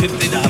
pimped it up.